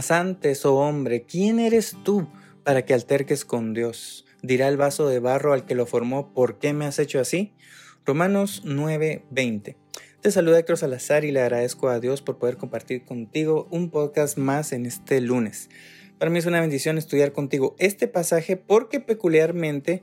Mas antes, oh hombre, ¿quién eres tú para que alterques con Dios? Dirá el vaso de barro al que lo formó, ¿por qué me has hecho así? Romanos 9:20. Te saluda Héctor Salazar y le agradezco a Dios por poder compartir contigo un podcast más en este lunes. Para mí es una bendición estudiar contigo este pasaje porque peculiarmente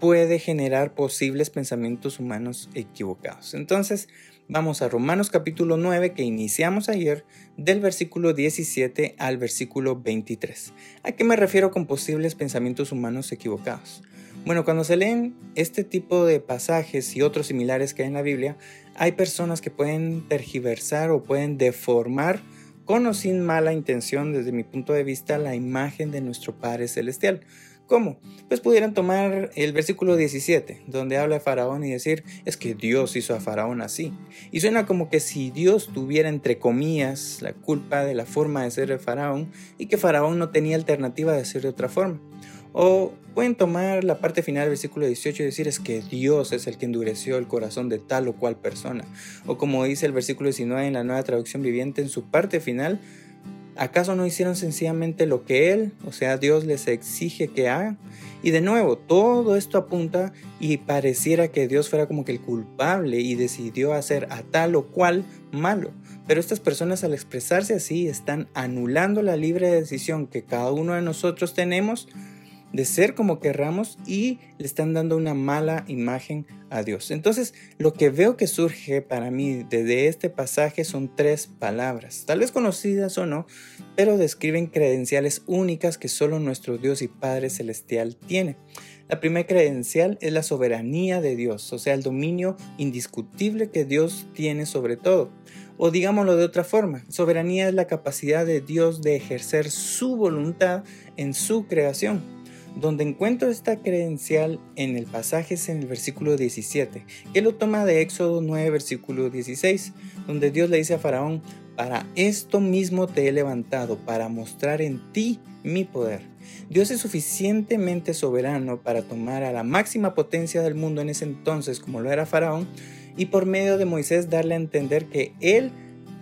puede generar posibles pensamientos humanos equivocados. Entonces, Vamos a Romanos capítulo 9 que iniciamos ayer del versículo 17 al versículo 23. ¿A qué me refiero con posibles pensamientos humanos equivocados? Bueno, cuando se leen este tipo de pasajes y otros similares que hay en la Biblia, hay personas que pueden tergiversar o pueden deformar con o sin mala intención desde mi punto de vista la imagen de nuestro Padre Celestial. ¿Cómo? Pues pudieran tomar el versículo 17, donde habla de Faraón y decir, es que Dios hizo a Faraón así. Y suena como que si Dios tuviera, entre comillas, la culpa de la forma de ser de Faraón y que Faraón no tenía alternativa de ser de otra forma. O pueden tomar la parte final del versículo 18 y decir es que Dios es el que endureció el corazón de tal o cual persona. O como dice el versículo 19 en la nueva traducción viviente en su parte final, ¿Acaso no hicieron sencillamente lo que Él, o sea, Dios les exige que hagan? Y de nuevo, todo esto apunta y pareciera que Dios fuera como que el culpable y decidió hacer a tal o cual malo. Pero estas personas al expresarse así están anulando la libre decisión que cada uno de nosotros tenemos de ser como querramos y le están dando una mala imagen a Dios. Entonces, lo que veo que surge para mí desde este pasaje son tres palabras, tal vez conocidas o no, pero describen credenciales únicas que solo nuestro Dios y Padre Celestial tiene. La primera credencial es la soberanía de Dios, o sea, el dominio indiscutible que Dios tiene sobre todo. O digámoslo de otra forma, soberanía es la capacidad de Dios de ejercer su voluntad en su creación. Donde encuentro esta credencial en el pasaje es en el versículo 17, que lo toma de Éxodo 9, versículo 16, donde Dios le dice a Faraón, para esto mismo te he levantado, para mostrar en ti mi poder. Dios es suficientemente soberano para tomar a la máxima potencia del mundo en ese entonces, como lo era Faraón, y por medio de Moisés darle a entender que él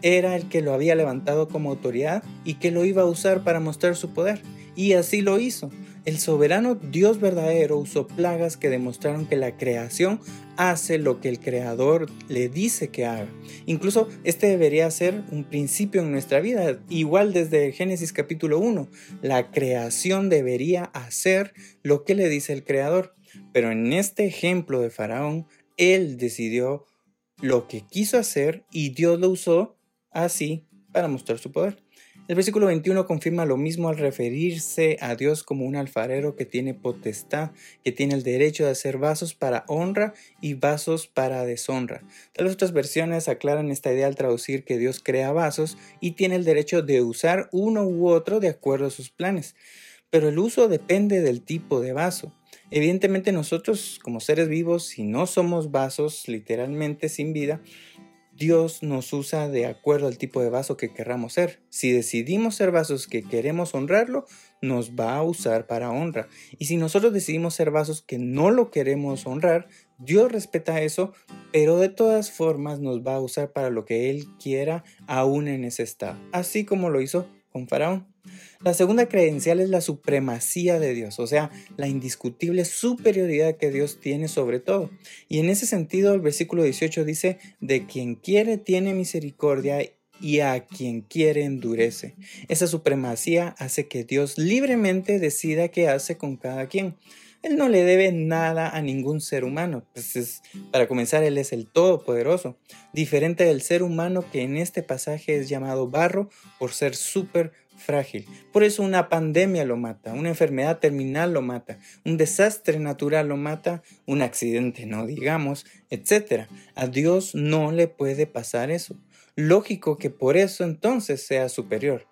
era el que lo había levantado como autoridad y que lo iba a usar para mostrar su poder. Y así lo hizo. El soberano Dios verdadero usó plagas que demostraron que la creación hace lo que el creador le dice que haga. Incluso este debería ser un principio en nuestra vida. Igual desde Génesis capítulo 1, la creación debería hacer lo que le dice el creador. Pero en este ejemplo de Faraón, él decidió lo que quiso hacer y Dios lo usó así para mostrar su poder. El versículo 21 confirma lo mismo al referirse a Dios como un alfarero que tiene potestad, que tiene el derecho de hacer vasos para honra y vasos para deshonra. Tal vez otras versiones aclaran esta idea al traducir que Dios crea vasos y tiene el derecho de usar uno u otro de acuerdo a sus planes. Pero el uso depende del tipo de vaso. Evidentemente nosotros como seres vivos, si no somos vasos literalmente sin vida, Dios nos usa de acuerdo al tipo de vaso que querramos ser. Si decidimos ser vasos que queremos honrarlo, nos va a usar para honra. Y si nosotros decidimos ser vasos que no lo queremos honrar, Dios respeta eso, pero de todas formas nos va a usar para lo que Él quiera aún en ese estado, así como lo hizo con Faraón. La segunda credencial es la supremacía de Dios, o sea, la indiscutible superioridad que Dios tiene sobre todo. Y en ese sentido, el versículo 18 dice, de quien quiere tiene misericordia y a quien quiere endurece. Esa supremacía hace que Dios libremente decida qué hace con cada quien. Él no le debe nada a ningún ser humano. Pues para comenzar, Él es el Todopoderoso, diferente del ser humano que en este pasaje es llamado barro por ser súper frágil. Por eso una pandemia lo mata, una enfermedad terminal lo mata, un desastre natural lo mata, un accidente, no digamos, etc. A Dios no le puede pasar eso. Lógico que por eso entonces sea superior.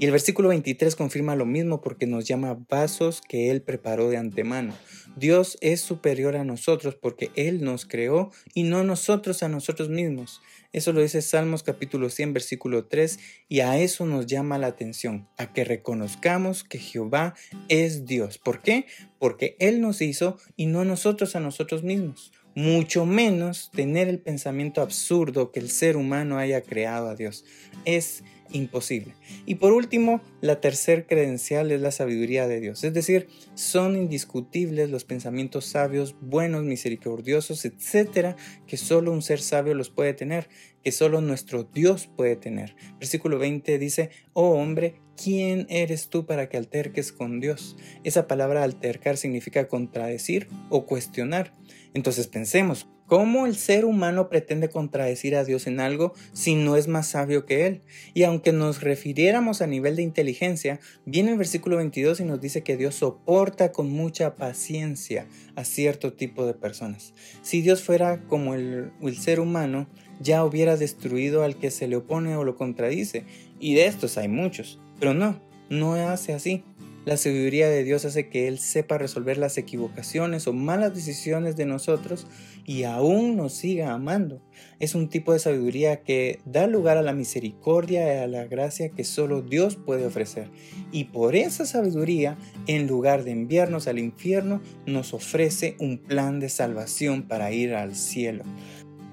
Y el versículo 23 confirma lo mismo porque nos llama vasos que Él preparó de antemano. Dios es superior a nosotros porque Él nos creó y no nosotros a nosotros mismos. Eso lo dice Salmos capítulo 100 versículo 3 y a eso nos llama la atención, a que reconozcamos que Jehová es Dios. ¿Por qué? Porque Él nos hizo y no nosotros a nosotros mismos mucho menos tener el pensamiento absurdo que el ser humano haya creado a Dios. Es imposible. Y por último, la tercer credencial es la sabiduría de Dios. Es decir, son indiscutibles los pensamientos sabios, buenos, misericordiosos, etcétera, que solo un ser sabio los puede tener, que solo nuestro Dios puede tener. Versículo 20 dice, oh hombre, ¿quién eres tú para que alterques con Dios? Esa palabra altercar significa contradecir o cuestionar. Entonces pensemos, ¿cómo el ser humano pretende contradecir a Dios en algo si no es más sabio que Él? Y aunque nos refiriéramos a nivel de inteligencia, viene el versículo 22 y nos dice que Dios soporta con mucha paciencia a cierto tipo de personas. Si Dios fuera como el, el ser humano, ya hubiera destruido al que se le opone o lo contradice. Y de estos hay muchos. Pero no, no hace así. La sabiduría de Dios hace que Él sepa resolver las equivocaciones o malas decisiones de nosotros y aún nos siga amando. Es un tipo de sabiduría que da lugar a la misericordia y a la gracia que solo Dios puede ofrecer. Y por esa sabiduría, en lugar de enviarnos al infierno, nos ofrece un plan de salvación para ir al cielo.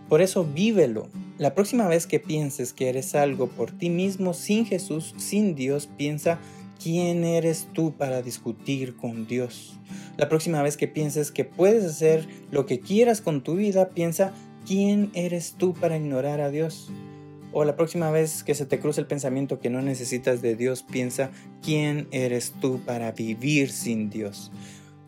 Por eso vívelo. La próxima vez que pienses que eres algo por ti mismo sin Jesús, sin Dios, piensa ¿Quién eres tú para discutir con Dios? La próxima vez que pienses que puedes hacer lo que quieras con tu vida, piensa, ¿quién eres tú para ignorar a Dios? O la próxima vez que se te cruce el pensamiento que no necesitas de Dios, piensa, ¿quién eres tú para vivir sin Dios?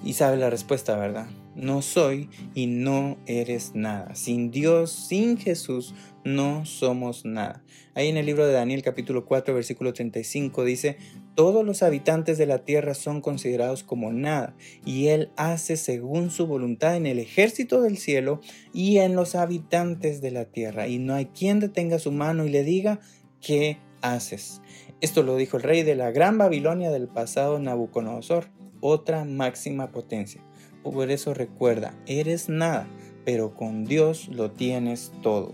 Y sabe la respuesta, ¿verdad? No soy y no eres nada. Sin Dios, sin Jesús, no somos nada. Ahí en el libro de Daniel capítulo 4 versículo 35 dice, todos los habitantes de la tierra son considerados como nada, y Él hace según su voluntad en el ejército del cielo y en los habitantes de la tierra, y no hay quien detenga su mano y le diga, ¿qué haces? Esto lo dijo el rey de la gran Babilonia del pasado Nabucodonosor, otra máxima potencia. Por eso recuerda, eres nada, pero con Dios lo tienes todo.